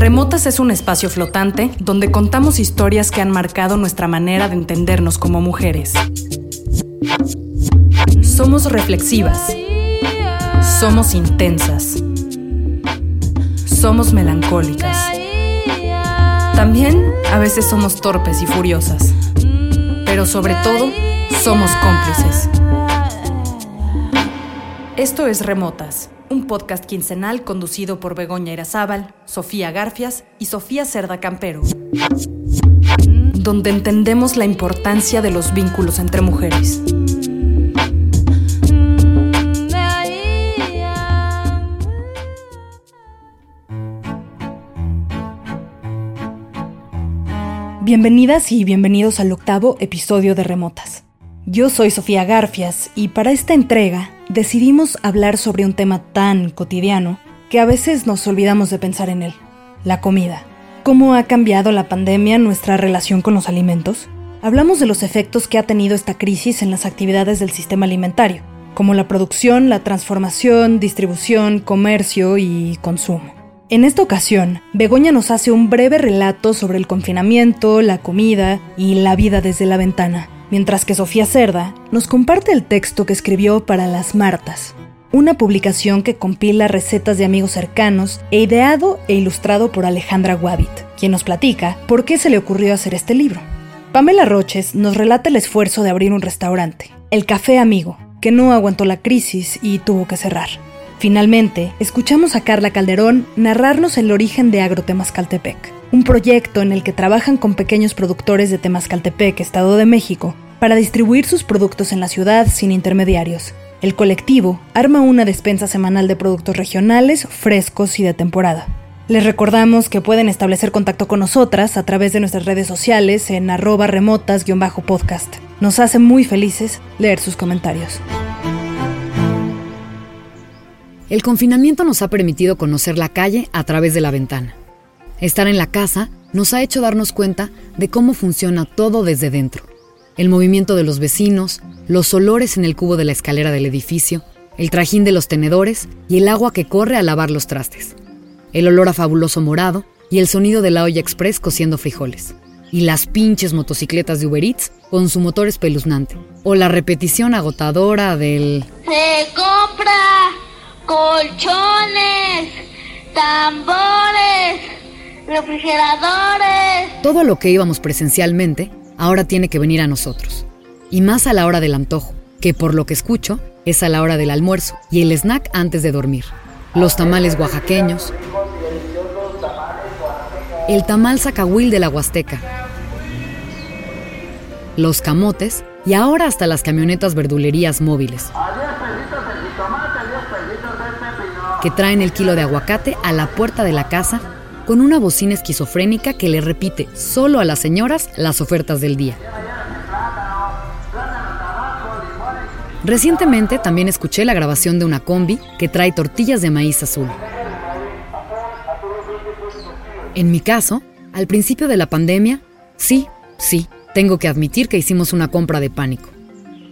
Remotas es un espacio flotante donde contamos historias que han marcado nuestra manera de entendernos como mujeres. Somos reflexivas. Somos intensas. Somos melancólicas. También a veces somos torpes y furiosas. Pero sobre todo, somos cómplices. Esto es Remotas, un podcast quincenal conducido por Begoña Irazábal, Sofía Garfias y Sofía Cerda Campero, donde entendemos la importancia de los vínculos entre mujeres. Bienvenidas y bienvenidos al octavo episodio de Remotas. Yo soy Sofía Garfias y para esta entrega decidimos hablar sobre un tema tan cotidiano que a veces nos olvidamos de pensar en él, la comida. ¿Cómo ha cambiado la pandemia nuestra relación con los alimentos? Hablamos de los efectos que ha tenido esta crisis en las actividades del sistema alimentario, como la producción, la transformación, distribución, comercio y consumo. En esta ocasión, Begoña nos hace un breve relato sobre el confinamiento, la comida y la vida desde la ventana, mientras que Sofía Cerda nos comparte el texto que escribió para Las Martas, una publicación que compila recetas de amigos cercanos e ideado e ilustrado por Alejandra Wabbit, quien nos platica por qué se le ocurrió hacer este libro. Pamela Roches nos relata el esfuerzo de abrir un restaurante, el Café Amigo, que no aguantó la crisis y tuvo que cerrar. Finalmente, escuchamos a Carla Calderón narrarnos el origen de Agrotemascaltepec, un proyecto en el que trabajan con pequeños productores de Temascaltepec, Estado de México, para distribuir sus productos en la ciudad sin intermediarios. El colectivo arma una despensa semanal de productos regionales, frescos y de temporada. Les recordamos que pueden establecer contacto con nosotras a través de nuestras redes sociales en arroba remotas-podcast. Nos hace muy felices leer sus comentarios. El confinamiento nos ha permitido conocer la calle a través de la ventana. Estar en la casa nos ha hecho darnos cuenta de cómo funciona todo desde dentro. El movimiento de los vecinos, los olores en el cubo de la escalera del edificio, el trajín de los tenedores y el agua que corre al lavar los trastes. El olor a fabuloso morado y el sonido de la olla express cociendo frijoles. Y las pinches motocicletas de Uber Eats con su motor espeluznante. O la repetición agotadora del... colchones, tambores, refrigeradores. Todo lo que íbamos presencialmente ahora tiene que venir a nosotros. Y más a la hora del antojo, que por lo que escucho es a la hora del almuerzo y el snack antes de dormir. Los tamales oaxaqueños. El tamal zacahuil de la Huasteca. Los camotes y ahora hasta las camionetas verdulerías móviles. Que traen el kilo de aguacate a la puerta de la casa con una bocina esquizofrénica que le repite solo a las señoras las ofertas del día. Recientemente también escuché la grabación de una combi que trae tortillas de maíz azul. En mi caso, al principio de la pandemia, sí, sí, tengo que admitir que hicimos una compra de pánico.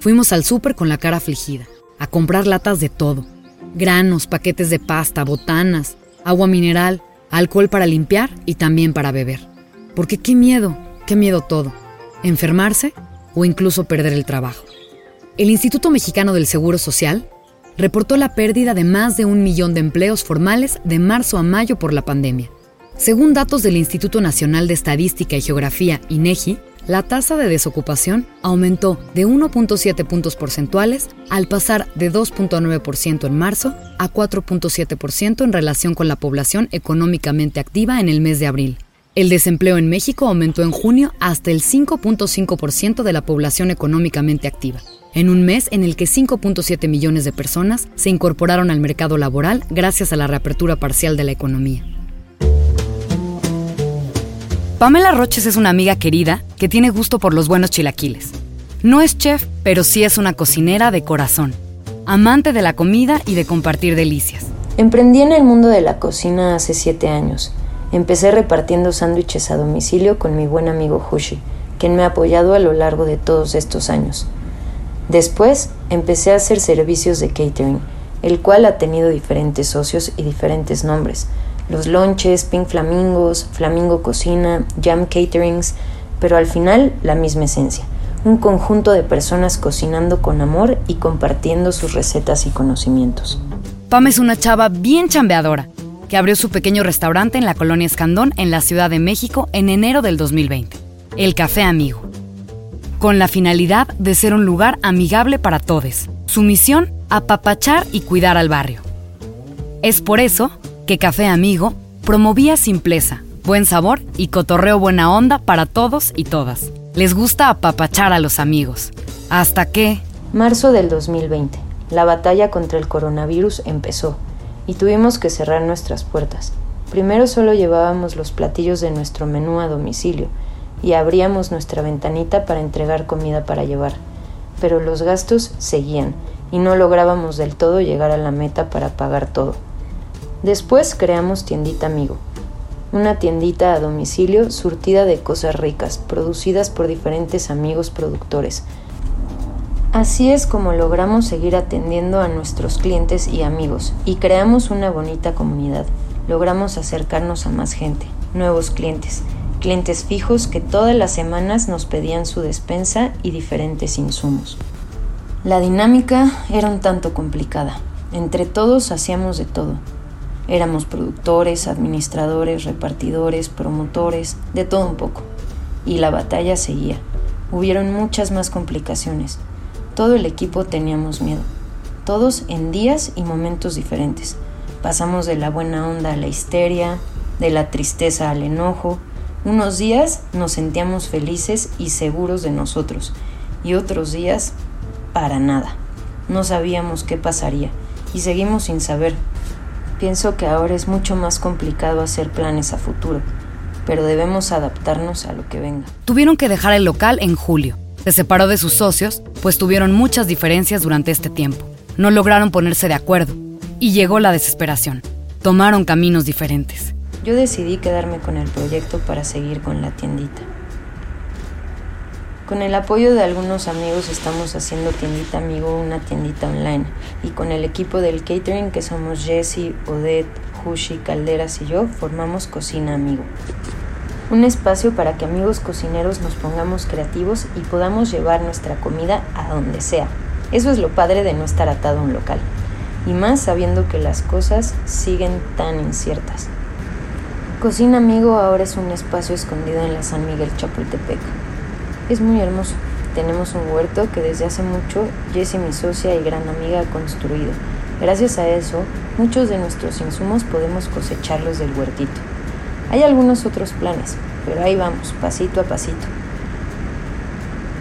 Fuimos al súper con la cara afligida, a comprar latas de todo. Granos, paquetes de pasta, botanas, agua mineral, alcohol para limpiar y también para beber. Porque qué miedo, qué miedo todo. Enfermarse o incluso perder el trabajo. El Instituto Mexicano del Seguro Social reportó la pérdida de más de un millón de empleos formales de marzo a mayo por la pandemia. Según datos del Instituto Nacional de Estadística y Geografía, INEGI, la tasa de desocupación aumentó de 1.7 puntos porcentuales al pasar de 2.9% en marzo a 4.7% en relación con la población económicamente activa en el mes de abril. El desempleo en México aumentó en junio hasta el 5.5% de la población económicamente activa. en un mes en el que 5.7 millones de personas se incorporaron al mercado laboral gracias a la reapertura parcial de la economía. Pamela Roches es una amiga querida que tiene gusto por los buenos chilaquiles. No es chef, pero sí es una cocinera de corazón, amante de la comida y de compartir delicias. Emprendí en el mundo de la cocina hace siete años. Empecé repartiendo sándwiches a domicilio con mi buen amigo Hushi, quien me ha apoyado a lo largo de todos estos años. Después empecé a hacer servicios de catering, el cual ha tenido diferentes socios y diferentes nombres. Los lonches, Pink Flamingos, Flamingo Cocina, Jam Caterings, pero al final la misma esencia un conjunto de personas cocinando con amor y compartiendo sus recetas y conocimientos. Pam es una chava bien chambeadora, que abrió su pequeño restaurante en la colonia Escandón, en la Ciudad de México, en enero del 2020, el Café Amigo, con la finalidad de ser un lugar amigable para todos. Su misión, apapachar y cuidar al barrio. Es por eso que Café Amigo promovía simpleza, buen sabor y cotorreo buena onda para todos y todas. Les gusta apapachar a los amigos. Hasta que... Marzo del 2020. La batalla contra el coronavirus empezó y tuvimos que cerrar nuestras puertas. Primero solo llevábamos los platillos de nuestro menú a domicilio y abríamos nuestra ventanita para entregar comida para llevar. Pero los gastos seguían y no lográbamos del todo llegar a la meta para pagar todo. Después creamos Tiendita Amigo, una tiendita a domicilio surtida de cosas ricas, producidas por diferentes amigos productores. Así es como logramos seguir atendiendo a nuestros clientes y amigos y creamos una bonita comunidad. Logramos acercarnos a más gente, nuevos clientes, clientes fijos que todas las semanas nos pedían su despensa y diferentes insumos. La dinámica era un tanto complicada. Entre todos hacíamos de todo, Éramos productores, administradores, repartidores, promotores, de todo un poco. Y la batalla seguía. Hubieron muchas más complicaciones. Todo el equipo teníamos miedo. Todos en días y momentos diferentes. Pasamos de la buena onda a la histeria, de la tristeza al enojo. Unos días nos sentíamos felices y seguros de nosotros y otros días para nada. No sabíamos qué pasaría y seguimos sin saber Pienso que ahora es mucho más complicado hacer planes a futuro, pero debemos adaptarnos a lo que venga. Tuvieron que dejar el local en julio. Se separó de sus socios, pues tuvieron muchas diferencias durante este tiempo. No lograron ponerse de acuerdo y llegó la desesperación. Tomaron caminos diferentes. Yo decidí quedarme con el proyecto para seguir con la tiendita. Con el apoyo de algunos amigos estamos haciendo Tiendita Amigo una tiendita online y con el equipo del catering que somos Jesse, Odette, Hushi, Calderas y yo formamos Cocina Amigo. Un espacio para que amigos cocineros nos pongamos creativos y podamos llevar nuestra comida a donde sea. Eso es lo padre de no estar atado a un local. Y más sabiendo que las cosas siguen tan inciertas. Cocina Amigo ahora es un espacio escondido en la San Miguel Chapultepec es muy hermoso. Tenemos un huerto que desde hace mucho Jessie, mi socia y gran amiga, ha construido. Gracias a eso, muchos de nuestros insumos podemos cosecharlos del huertito. Hay algunos otros planes, pero ahí vamos, pasito a pasito.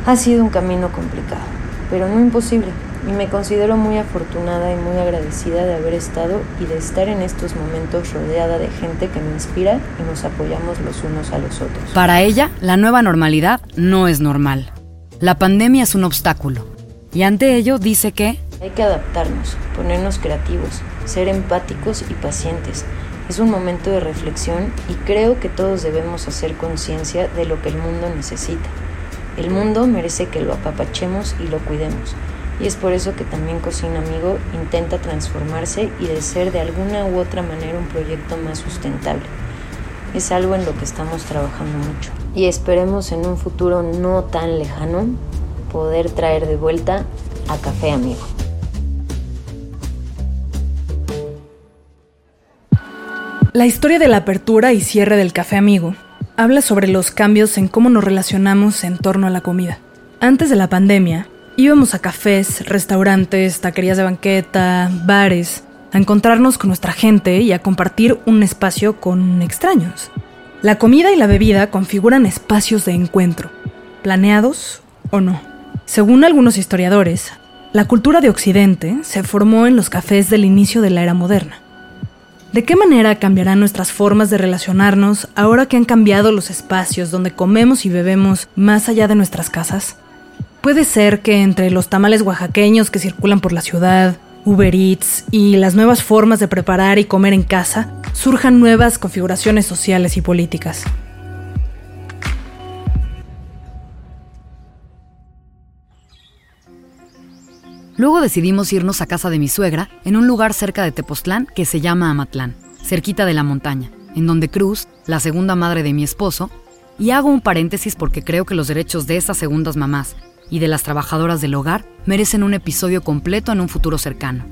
Ha sido un camino complicado, pero no imposible, y me considero muy afortunada y muy agradecida de haber estado y de estar en estos momentos rodeada de gente que me inspira y nos apoyamos los unos a los otros. Para ella, la nueva normalidad no es normal. La pandemia es un obstáculo. Y ante ello dice que... Hay que adaptarnos, ponernos creativos, ser empáticos y pacientes. Es un momento de reflexión y creo que todos debemos hacer conciencia de lo que el mundo necesita. El mundo merece que lo apapachemos y lo cuidemos y es por eso que también Cocina Amigo intenta transformarse y de ser de alguna u otra manera un proyecto más sustentable. Es algo en lo que estamos trabajando mucho y esperemos en un futuro no tan lejano poder traer de vuelta a Café Amigo. La historia de la apertura y cierre del Café Amigo habla sobre los cambios en cómo nos relacionamos en torno a la comida. Antes de la pandemia, Íbamos a cafés, restaurantes, taquerías de banqueta, bares, a encontrarnos con nuestra gente y a compartir un espacio con extraños. La comida y la bebida configuran espacios de encuentro, planeados o no. Según algunos historiadores, la cultura de Occidente se formó en los cafés del inicio de la era moderna. ¿De qué manera cambiarán nuestras formas de relacionarnos ahora que han cambiado los espacios donde comemos y bebemos más allá de nuestras casas? Puede ser que entre los tamales oaxaqueños que circulan por la ciudad, Uber Eats y las nuevas formas de preparar y comer en casa surjan nuevas configuraciones sociales y políticas. Luego decidimos irnos a casa de mi suegra en un lugar cerca de Tepoztlán que se llama Amatlán, cerquita de la montaña, en donde Cruz, la segunda madre de mi esposo, y hago un paréntesis porque creo que los derechos de esas segundas mamás y de las trabajadoras del hogar merecen un episodio completo en un futuro cercano.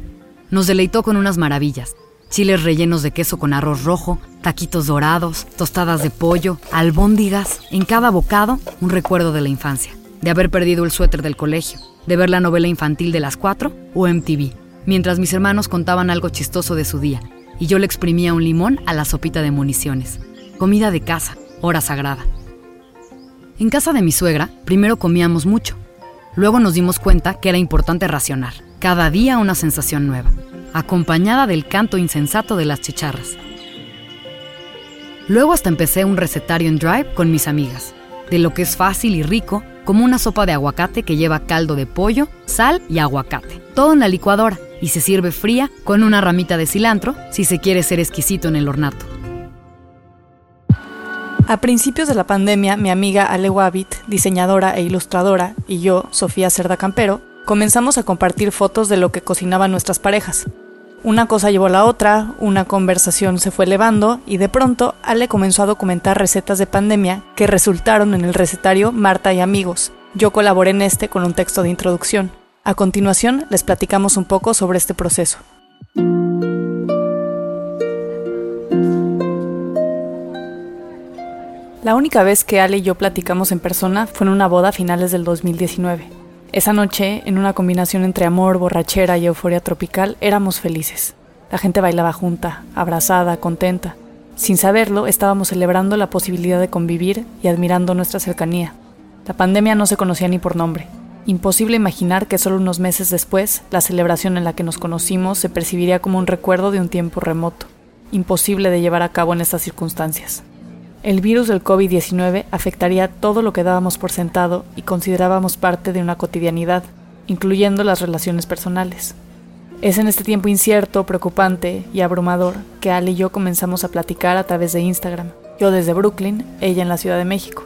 Nos deleitó con unas maravillas, chiles rellenos de queso con arroz rojo, taquitos dorados, tostadas de pollo, albóndigas, en cada bocado un recuerdo de la infancia, de haber perdido el suéter del colegio, de ver la novela infantil de las cuatro o MTV, mientras mis hermanos contaban algo chistoso de su día y yo le exprimía un limón a la sopita de municiones. Comida de casa, hora sagrada. En casa de mi suegra, primero comíamos mucho. Luego nos dimos cuenta que era importante racionar, cada día una sensación nueva, acompañada del canto insensato de las chicharras. Luego hasta empecé un recetario en Drive con mis amigas, de lo que es fácil y rico como una sopa de aguacate que lleva caldo de pollo, sal y aguacate. Todo en la licuadora y se sirve fría con una ramita de cilantro si se quiere ser exquisito en el ornato. A principios de la pandemia, mi amiga Ale Wabit, diseñadora e ilustradora, y yo, Sofía Cerda Campero, comenzamos a compartir fotos de lo que cocinaban nuestras parejas. Una cosa llevó a la otra, una conversación se fue elevando y de pronto Ale comenzó a documentar recetas de pandemia que resultaron en el recetario Marta y Amigos. Yo colaboré en este con un texto de introducción. A continuación les platicamos un poco sobre este proceso. La única vez que Ale y yo platicamos en persona fue en una boda a finales del 2019. Esa noche, en una combinación entre amor, borrachera y euforia tropical, éramos felices. La gente bailaba junta, abrazada, contenta. Sin saberlo, estábamos celebrando la posibilidad de convivir y admirando nuestra cercanía. La pandemia no se conocía ni por nombre. Imposible imaginar que solo unos meses después, la celebración en la que nos conocimos se percibiría como un recuerdo de un tiempo remoto. Imposible de llevar a cabo en estas circunstancias el virus del COVID-19 afectaría todo lo que dábamos por sentado y considerábamos parte de una cotidianidad, incluyendo las relaciones personales. Es en este tiempo incierto, preocupante y abrumador que Ali y yo comenzamos a platicar a través de Instagram, yo desde Brooklyn, ella en la Ciudad de México,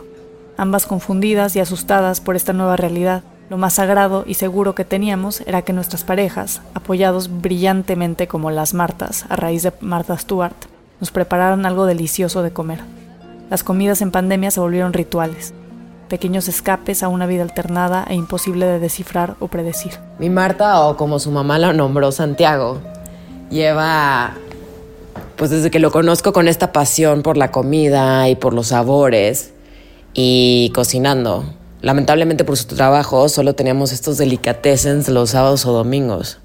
ambas confundidas y asustadas por esta nueva realidad. Lo más sagrado y seguro que teníamos era que nuestras parejas, apoyados brillantemente como las Martas a raíz de Martha Stewart, nos prepararan algo delicioso de comer. Las comidas en pandemia se volvieron rituales, pequeños escapes a una vida alternada e imposible de descifrar o predecir. Mi Marta, o como su mamá la nombró Santiago, lleva, pues desde que lo conozco con esta pasión por la comida y por los sabores y cocinando. Lamentablemente por su trabajo solo teníamos estos delicatessens los sábados o domingos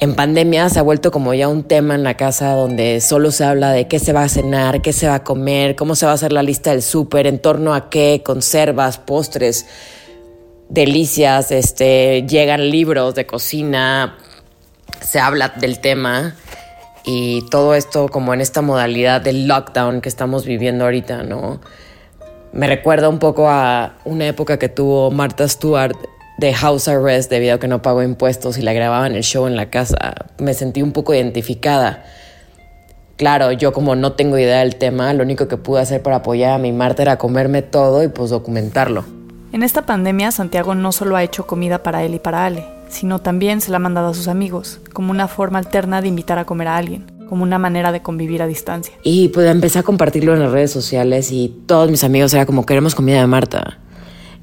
en pandemia se ha vuelto como ya un tema en la casa donde solo se habla de qué se va a cenar, qué se va a comer, cómo se va a hacer la lista del súper, en torno a qué, conservas, postres, delicias, este, llegan libros de cocina, se habla del tema y todo esto como en esta modalidad del lockdown que estamos viviendo ahorita, ¿no? Me recuerda un poco a una época que tuvo Martha Stewart de house arrest debido a que no pagó impuestos y la grababan el show en la casa. Me sentí un poco identificada. Claro, yo como no tengo idea del tema, lo único que pude hacer para apoyar a mi Marta era comerme todo y pues documentarlo. En esta pandemia, Santiago no solo ha hecho comida para él y para Ale, sino también se la ha mandado a sus amigos, como una forma alterna de invitar a comer a alguien, como una manera de convivir a distancia. Y pues empecé a compartirlo en las redes sociales y todos mis amigos era como queremos comida de Marta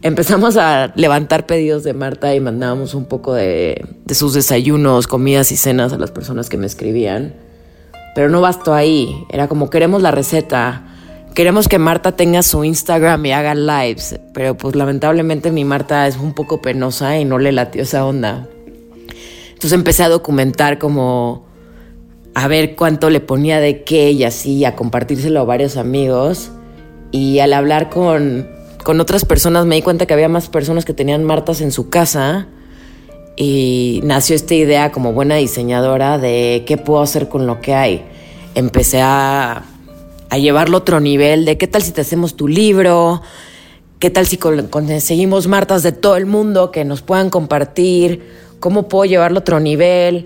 empezamos a levantar pedidos de Marta y mandábamos un poco de, sus desayunos, comidas y cenas a las personas que me escribían. Pero no bastó ahí, era como queremos la receta, queremos que Marta tenga su Instagram y haga lives, pero pues lamentablemente mi Marta es un poco penosa y no le latió esa onda. Entonces empecé a documentar como a ver cuánto le ponía de qué y así, a compartírselo a varios amigos. Y al hablar con con otras personas me di cuenta que había más personas que tenían martas en su casa y nació esta idea como buena diseñadora de qué puedo hacer con lo que hay. Empecé a, llevarlo a otro nivel de qué tal si te hacemos tu libro, qué tal si conseguimos martas de todo el mundo que nos puedan compartir, cómo puedo llevarlo a otro nivel,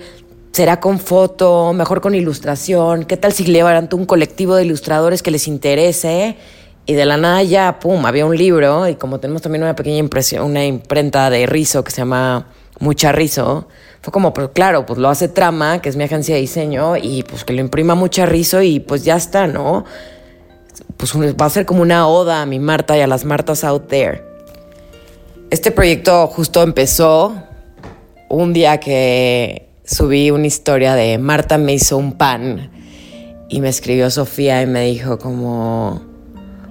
será con foto, mejor con ilustración, qué tal si levanto un colectivo de ilustradores que les interese y de la nada ya, pum, había un libro y como tenemos también una pequeña impresión, una imprenta de rizo que se llama Mucha Rizo, fue como, pues claro, pues lo hace Trama, que es mi agencia de diseño, y pues que lo imprima Mucha Rizo y pues ya está, ¿no? Pues va a ser como una oda a mi Marta y a las Martas out there. Este proyecto justo empezó un día que subí una historia de Marta me hizo un pan y me escribió Sofía y me dijo como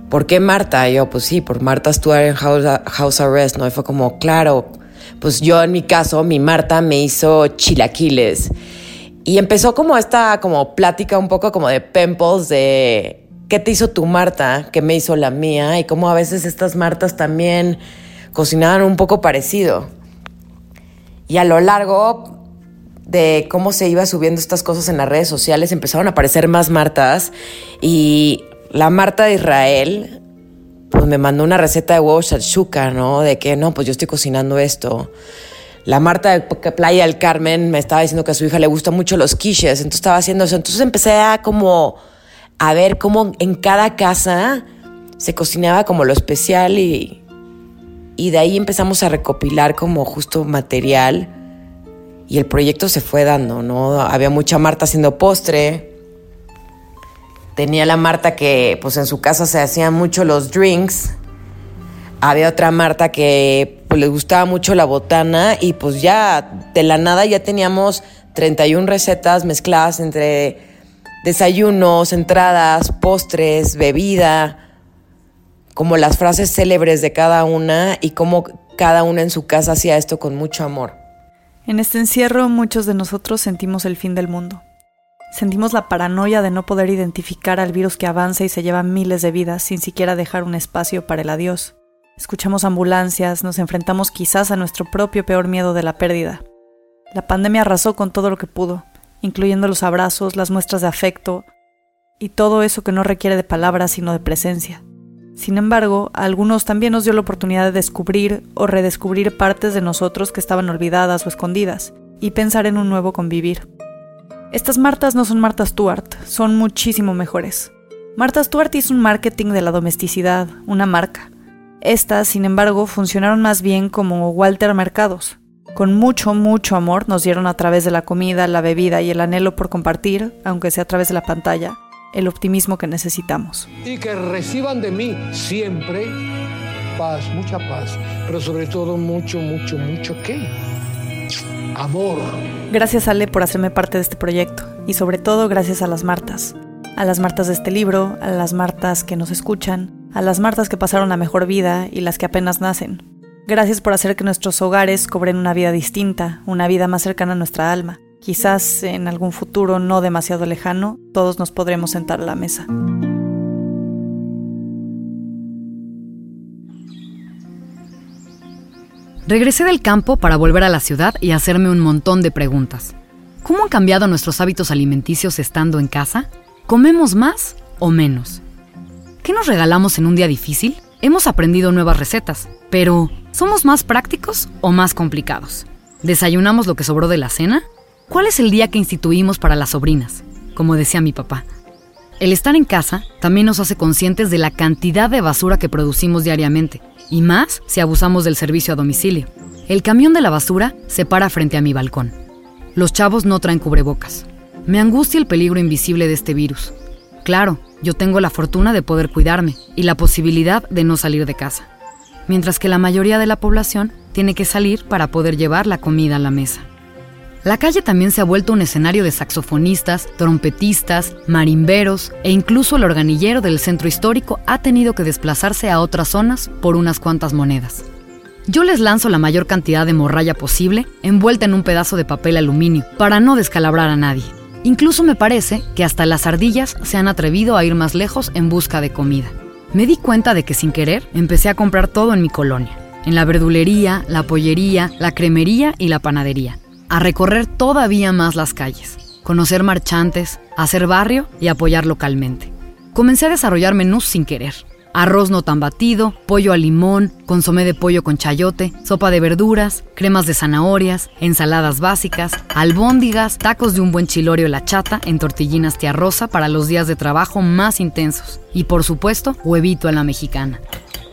¿por qué Marta? Y yo, pues sí, por Marta Stewart en house, Arrest, ¿no? Y fue como, claro, pues yo en mi caso, mi Marta me hizo chilaquiles. Y empezó como esta como plática un poco como de pimples de qué te hizo tu Marta, qué me hizo la mía y cómo a veces estas Martas también cocinaban un poco parecido. Y a lo largo de cómo se iba subiendo estas cosas en las redes sociales empezaron a aparecer más Martas y la Marta de Israel, pues me mandó una receta de huevos shakshuka, ¿no? De que no, pues yo estoy cocinando esto. La Marta de Playa del Carmen me estaba diciendo que a su hija le gustan mucho los quiches, entonces estaba haciendo eso. Entonces empecé a como a ver cómo en cada casa se cocinaba como lo especial y, y de ahí empezamos a recopilar como justo material y el proyecto se fue dando, ¿no? Había mucha Marta haciendo postre, Tenía la Marta que pues en su casa se hacían mucho los drinks. Había otra Marta que pues, le gustaba mucho la botana y pues ya de la nada ya teníamos 31 recetas mezcladas entre desayunos, entradas, postres, bebida, como las frases célebres de cada una y cómo cada una en su casa hacía esto con mucho amor. En este encierro muchos de nosotros sentimos el fin del mundo. Sentimos la paranoia de no poder identificar al virus que avanza y se lleva miles de vidas sin siquiera dejar un espacio para el adiós. Escuchamos ambulancias, nos enfrentamos quizás a nuestro propio peor miedo de la pérdida. La pandemia arrasó con todo lo que pudo, incluyendo los abrazos, las muestras de afecto y todo eso que no requiere de palabras sino de presencia. Sin embargo, a algunos también nos dio la oportunidad de descubrir o redescubrir partes de nosotros que estaban olvidadas o escondidas, y pensar en un nuevo convivir. Estas Martas no son Marta Stewart, son muchísimo mejores. Marta Stewart hizo un marketing de la domesticidad, una marca. Estas, sin embargo, funcionaron más bien como Walter Mercados. Con mucho, mucho amor nos dieron a través de la comida, la bebida y el anhelo por compartir, aunque sea a través de la pantalla, el optimismo que necesitamos. Y que reciban de mí siempre paz, mucha paz, pero sobre todo mucho, mucho, mucho qué? Amor. Gracias Ale por hacerme parte de este proyecto y sobre todo gracias a las Martas. A las Martas de este libro, a las Martas que nos escuchan, a las Martas que pasaron la mejor vida y las que apenas nacen. Gracias por hacer que nuestros hogares cobren una vida distinta, una vida más cercana a nuestra alma. Quizás en algún futuro no demasiado lejano, todos nos podremos sentar a la mesa. Regresé del campo para volver a la ciudad y hacerme un montón de preguntas. ¿Cómo han cambiado nuestros hábitos alimenticios estando en casa? ¿Comemos más o menos? ¿Qué nos regalamos en un día difícil? Hemos aprendido nuevas recetas, pero ¿somos más prácticos o más complicados? ¿Desayunamos lo que sobró de la cena? ¿Cuál es el día que instituimos para las sobrinas? Como decía mi papá. El estar en casa también nos hace conscientes de la cantidad de basura que producimos diariamente y más si abusamos del servicio a domicilio. El camión de la basura se para frente a mi balcón. Los chavos no traen cubrebocas. Me angustia el peligro invisible de este virus. Claro, yo tengo la fortuna de poder cuidarme y la posibilidad de no salir de casa, mientras que la mayoría de la población tiene que salir para poder llevar la comida a la mesa. La calle también se ha vuelto un escenario de saxofonistas, trompetistas, marimberos e incluso el organillero del centro histórico ha tenido que desplazarse a otras zonas por unas cuantas monedas. Yo les lanzo la mayor cantidad de morralla posible envuelta en un pedazo de papel aluminio para no descalabrar a nadie. Incluso me parece que hasta las ardillas se han atrevido a ir más lejos en busca de comida. me di cuenta de que sin querer empecé a comprar todo en mi colonia, en la verdulería, la pollería, la cremería y la panadería, a recorrer todavía más las calles, conocer marchantes, hacer barrio y apoyar localmente. Comencé a desarrollar menús sin querer arroz no tan batido, pollo al limón, consomé de pollo con chayote, sopa de verduras, cremas de zanahorias, ensaladas básicas, albóndigas, tacos de un buen chilorio la chata en tortillinas tía rosa para los días de trabajo más intensos y por supuesto huevito a la mexicana.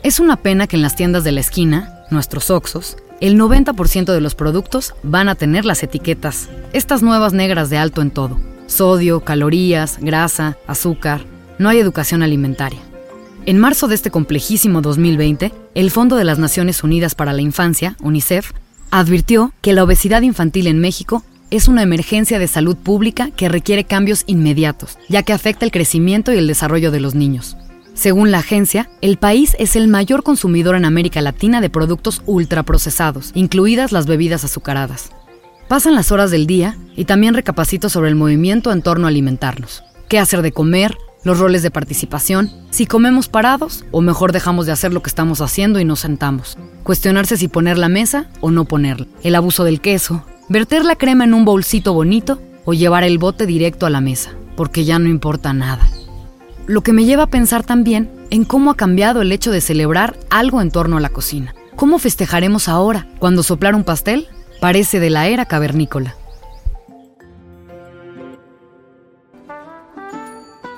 Es una pena que en las tiendas de la esquina, nuestros oxos, el 90% de los productos van a tener las etiquetas, estas nuevas negras de alto en todo. Sodio, calorías, grasa, azúcar. No hay educación alimentaria. En marzo de este complejísimo 2020, el Fondo de las Naciones Unidas para la Infancia, UNICEF, advirtió que la obesidad infantil en México es una emergencia de salud pública que requiere cambios inmediatos, ya que afecta el crecimiento y el desarrollo de los niños. Según la agencia, el país es el mayor consumidor en América Latina de productos ultraprocesados, incluidas las bebidas azucaradas. Pasan las horas del día y también recapacito sobre el movimiento en torno a alimentarnos. ¿Qué hacer de comer? los roles de participación, si comemos parados o mejor dejamos de hacer lo que estamos haciendo y nos sentamos, cuestionarse si poner la mesa o no ponerla, el abuso del queso, verter la crema en un bolsito bonito o llevar el bote directo a la mesa, porque ya no importa nada. Lo que me lleva a pensar también en cómo ha cambiado el hecho de celebrar algo en torno a la cocina. ¿Cómo festejaremos ahora cuando soplar un pastel parece de la era cavernícola?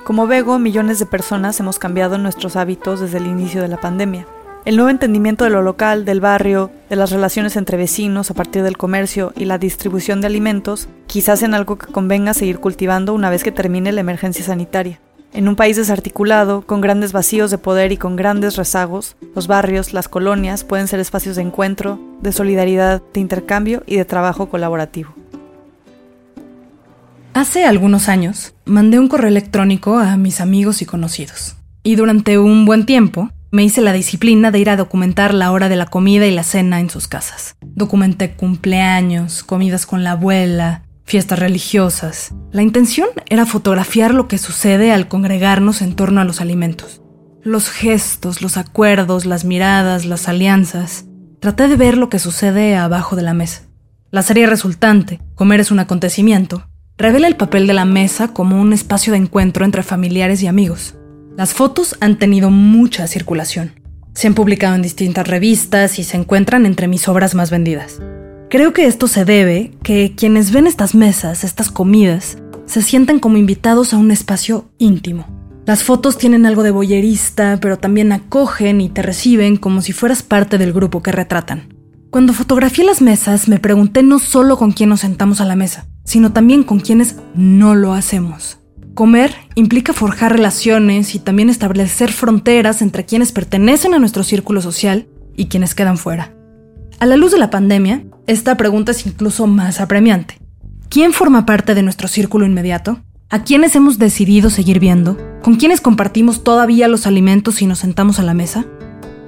Como Vego, millones de personas hemos cambiado nuestros hábitos desde el inicio de la pandemia. El nuevo entendimiento de lo local, del barrio, de las relaciones entre vecinos a partir del comercio y la distribución de alimentos, quizás en algo que convenga seguir cultivando una vez que termine la emergencia sanitaria. En un país desarticulado, con grandes vacíos de poder y con grandes rezagos, los barrios, las colonias pueden ser espacios de encuentro, de solidaridad, de intercambio y de trabajo colaborativo. Hace algunos años mandé un correo electrónico a mis amigos y conocidos. Y durante un buen tiempo me hice la disciplina de ir a documentar la hora de la comida y la cena en sus casas. Documenté cumpleaños, comidas con la abuela, fiestas religiosas. La intención era fotografiar lo que sucede al congregarnos en torno a los alimentos. Los gestos, los acuerdos, las miradas, las alianzas. Traté de ver lo que sucede abajo de la mesa. La serie resultante, Comer es un acontecimiento, revela el papel de la mesa como un espacio de encuentro entre familiares y amigos. Las fotos han tenido mucha circulación. Se han publicado en distintas revistas y se encuentran entre mis obras más vendidas. Creo que esto se debe que quienes ven estas mesas, estas comidas, se sienten como invitados a un espacio íntimo. Las fotos tienen algo de boyerista, pero también acogen y te reciben como si fueras parte del grupo que retratan. Cuando fotografié las mesas, me pregunté no solo con quién nos sentamos a la mesa, sino también con quienes no lo hacemos. Comer implica forjar relaciones y también establecer fronteras entre quienes pertenecen a nuestro círculo social y quienes quedan fuera. A la luz de la pandemia, esta pregunta es incluso más apremiante. ¿Quién forma parte de nuestro círculo inmediato? ¿A quiénes hemos decidido seguir viendo? ¿Con quiénes compartimos todavía los alimentos y nos sentamos a la mesa?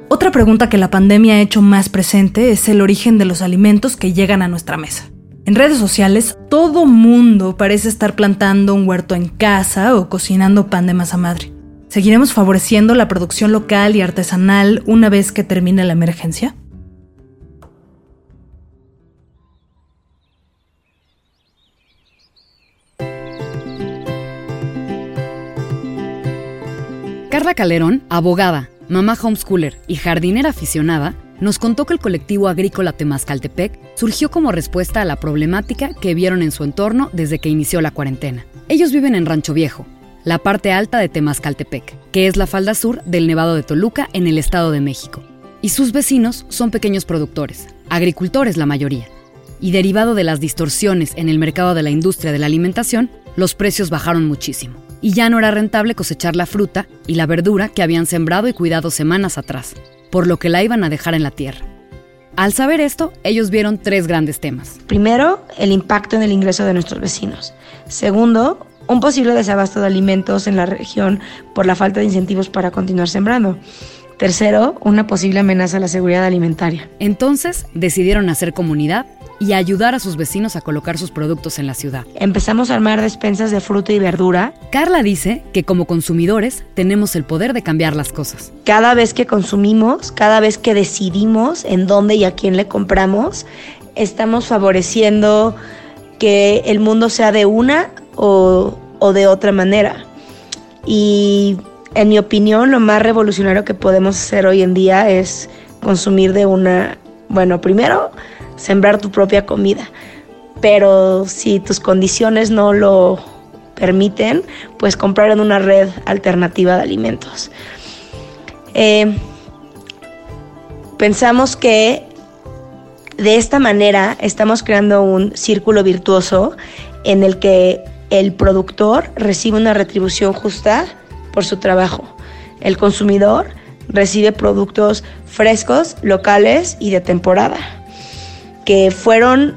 Otra pregunta que la pandemia ha hecho más presente es el origen de los alimentos que llegan a nuestra mesa. En redes sociales, todo mundo parece estar plantando un huerto en casa o cocinando pan de masa madre. ¿Seguiremos favoreciendo la producción local y artesanal una vez que termine la emergencia? Carla Calderón, abogada, mamá homeschooler y jardinera aficionada, nos contó que el colectivo agrícola Temascaltepec surgió como respuesta a la problemática que vieron en su entorno desde que inició la cuarentena. Ellos viven en Rancho Viejo, la parte alta de Temascaltepec, que es la falda sur del Nevado de Toluca en el Estado de México. Y sus vecinos son pequeños productores, agricultores la mayoría. Y derivado de las distorsiones en el mercado de la industria de la alimentación, los precios bajaron muchísimo. Y ya no era rentable cosechar la fruta y la verdura que habían sembrado y cuidado semanas atrás por lo que la iban a dejar en la tierra. Al saber esto, ellos vieron tres grandes temas. Primero, el impacto en el ingreso de nuestros vecinos. Segundo, un posible desabasto de alimentos en la región por la falta de incentivos para continuar sembrando. Tercero, una posible amenaza a la seguridad alimentaria. Entonces decidieron hacer comunidad y ayudar a sus vecinos a colocar sus productos en la ciudad. Empezamos a armar despensas de fruta y verdura. Carla dice que como consumidores tenemos el poder de cambiar las cosas. Cada vez que consumimos, cada vez que decidimos en dónde y a quién le compramos, estamos favoreciendo que el mundo sea de una o, o de otra manera. Y en mi opinión, lo más revolucionario que podemos hacer hoy en día es consumir de una, bueno, primero, sembrar tu propia comida, pero si tus condiciones no lo permiten, pues comprar en una red alternativa de alimentos. Eh, pensamos que de esta manera estamos creando un círculo virtuoso en el que el productor recibe una retribución justa por su trabajo. El consumidor recibe productos frescos, locales y de temporada, que fueron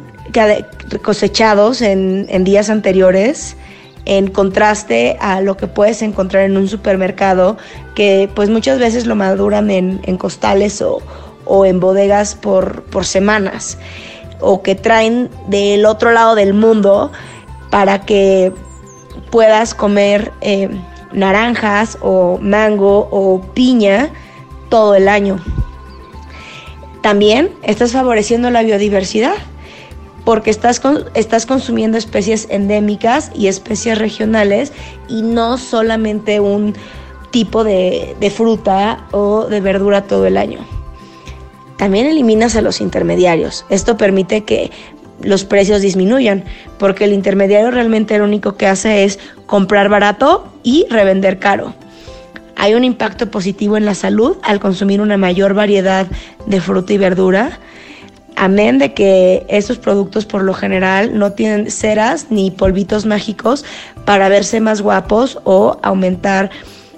cosechados en, días anteriores en contraste a lo que puedes encontrar en un supermercado que pues muchas veces lo maduran en, costales o, en bodegas por, semanas o que traen del otro lado del mundo para que puedas comer eh, naranjas o mango o piña todo el año. También estás favoreciendo la biodiversidad porque estás, estás consumiendo especies endémicas y especies regionales y no solamente un tipo de, de fruta o de verdura todo el año. También eliminas a los intermediarios. Esto permite que los precios disminuyan, porque el intermediario realmente lo único que hace es comprar barato y revender caro. Hay un impacto positivo en la salud al consumir una mayor variedad de fruta y verdura, amén de que estos productos por lo general no tienen ceras ni polvitos mágicos para verse más guapos o aumentar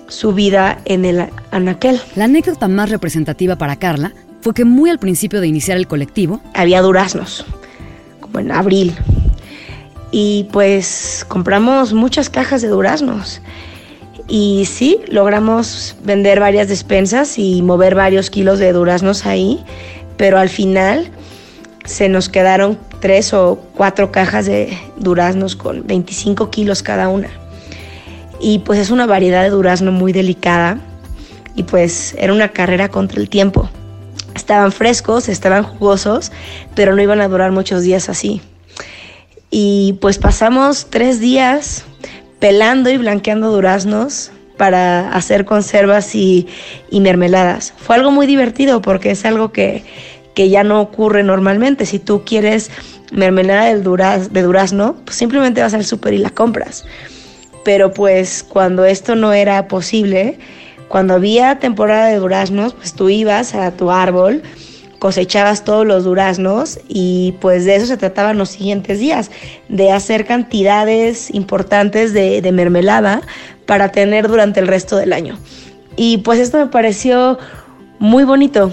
su vida en el anaquel. La anécdota más representativa para Carla fue que muy al principio de iniciar el colectivo había duraznos en abril. Y pues compramos muchas cajas de duraznos. Y sí, logramos vender varias despensas y mover varios kilos de duraznos ahí, pero al final se nos quedaron tres o cuatro cajas de duraznos con 25 kilos cada una. Y pues es una variedad de durazno muy delicada y pues era una carrera contra el tiempo. Estaban frescos, estaban jugosos, pero no iban a durar muchos días así. Y pues pasamos tres días pelando y blanqueando duraznos para hacer conservas y, mermeladas. Fue algo muy divertido porque es algo que, ya no ocurre normalmente. Si tú quieres mermelada de, de durazno, pues simplemente vas al súper y la compras. Pero pues cuando esto no era posible, cuando había temporada de duraznos, pues tú ibas a tu árbol, cosechabas todos los duraznos y pues de eso se trataban los siguientes días, de hacer cantidades importantes de, mermelada para tener durante el resto del año. Y pues esto me pareció muy bonito,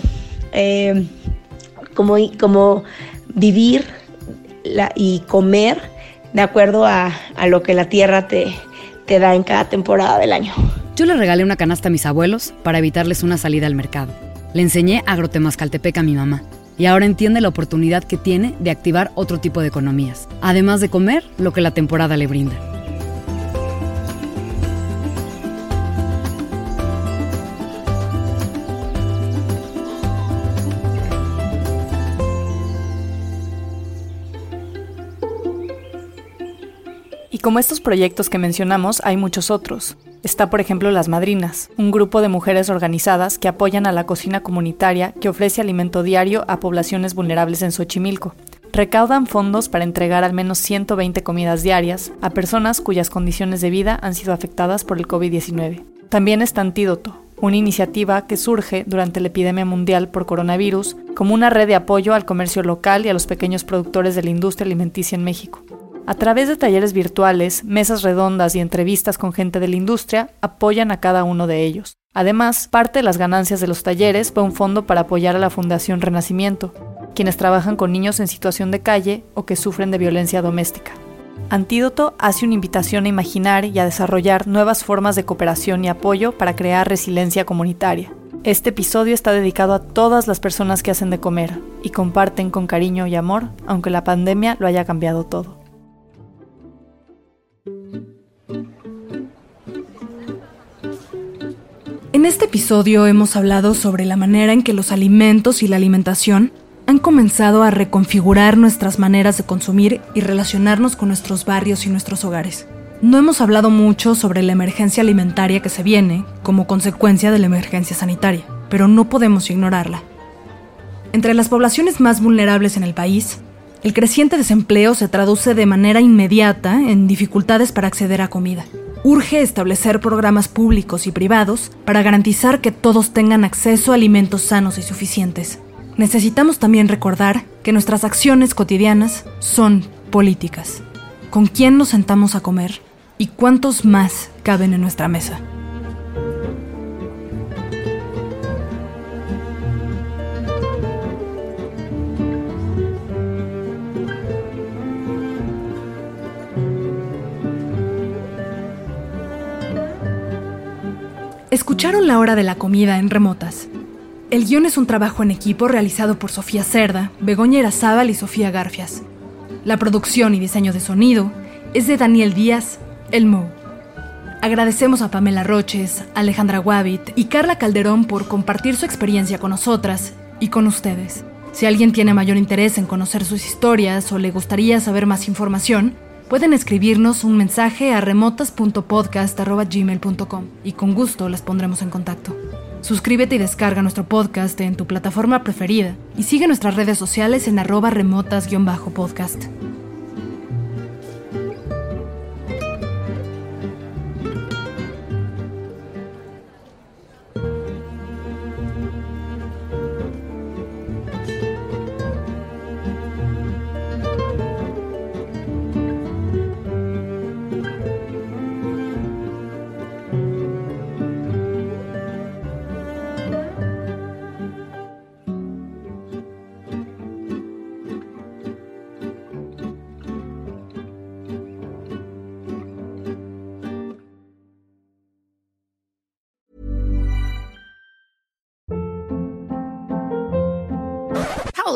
eh, como, como vivir y comer de acuerdo a, lo que la tierra te, te da en cada temporada del año. Yo le regalé una canasta a mis abuelos para evitarles una salida al mercado. Le enseñé agrotemascaltepec a mi mamá y ahora entiende la oportunidad que tiene de activar otro tipo de economías, además de comer lo que la temporada le brinda. Como estos proyectos que mencionamos, hay muchos otros. Está, por ejemplo, Las Madrinas, un grupo de mujeres organizadas que apoyan a la cocina comunitaria que ofrece alimento diario a poblaciones vulnerables en Xochimilco. Recaudan fondos para entregar al menos 120 comidas diarias a personas cuyas condiciones de vida han sido afectadas por el COVID-19. También está Antídoto, una iniciativa que surge durante la epidemia mundial por coronavirus como una red de apoyo al comercio local y a los pequeños productores de la industria alimenticia en México. A través de talleres virtuales, mesas redondas y entrevistas con gente de la industria, apoyan a cada uno de ellos. Además, parte de las ganancias de los talleres va un fondo para apoyar a la Fundación Renacimiento, quienes trabajan con niños en situación de calle o que sufren de violencia doméstica. Antídoto hace una invitación a imaginar y a desarrollar nuevas formas de cooperación y apoyo para crear resiliencia comunitaria. Este episodio está dedicado a todas las personas que hacen de comer y comparten con cariño y amor, aunque la pandemia lo haya cambiado todo. En este episodio hemos hablado sobre la manera en que los alimentos y la alimentación han comenzado a reconfigurar nuestras maneras de consumir y relacionarnos con nuestros barrios y nuestros hogares. No hemos hablado mucho sobre la emergencia alimentaria que se viene como consecuencia de la emergencia sanitaria, pero no podemos ignorarla. Entre las poblaciones más vulnerables en el país, el creciente desempleo se traduce de manera inmediata en dificultades para acceder a comida. Urge establecer programas públicos y privados para garantizar que todos tengan acceso a alimentos sanos y suficientes. Necesitamos también recordar que nuestras acciones cotidianas son políticas. ¿Con quién nos sentamos a comer? ¿Y cuántos más caben en nuestra mesa? Escucharon la hora de la comida en remotas. El guion es un trabajo en equipo realizado por Sofía Cerda, Begoña Erazábal y Sofía Garfias. La producción y diseño de sonido es de Daniel Díaz el Mo. Agradecemos a Pamela Roches, Alejandra Wabbit y Carla Calderón por compartir su experiencia con nosotras y con ustedes. Si alguien tiene mayor interés en conocer sus historias o le gustaría saber más información, pueden escribirnos un mensaje a remotas.podcast.gmail.com y con gusto las pondremos en contacto. Suscríbete y descarga nuestro podcast en tu plataforma preferida y sigue nuestras redes sociales en arroba remotas-podcast.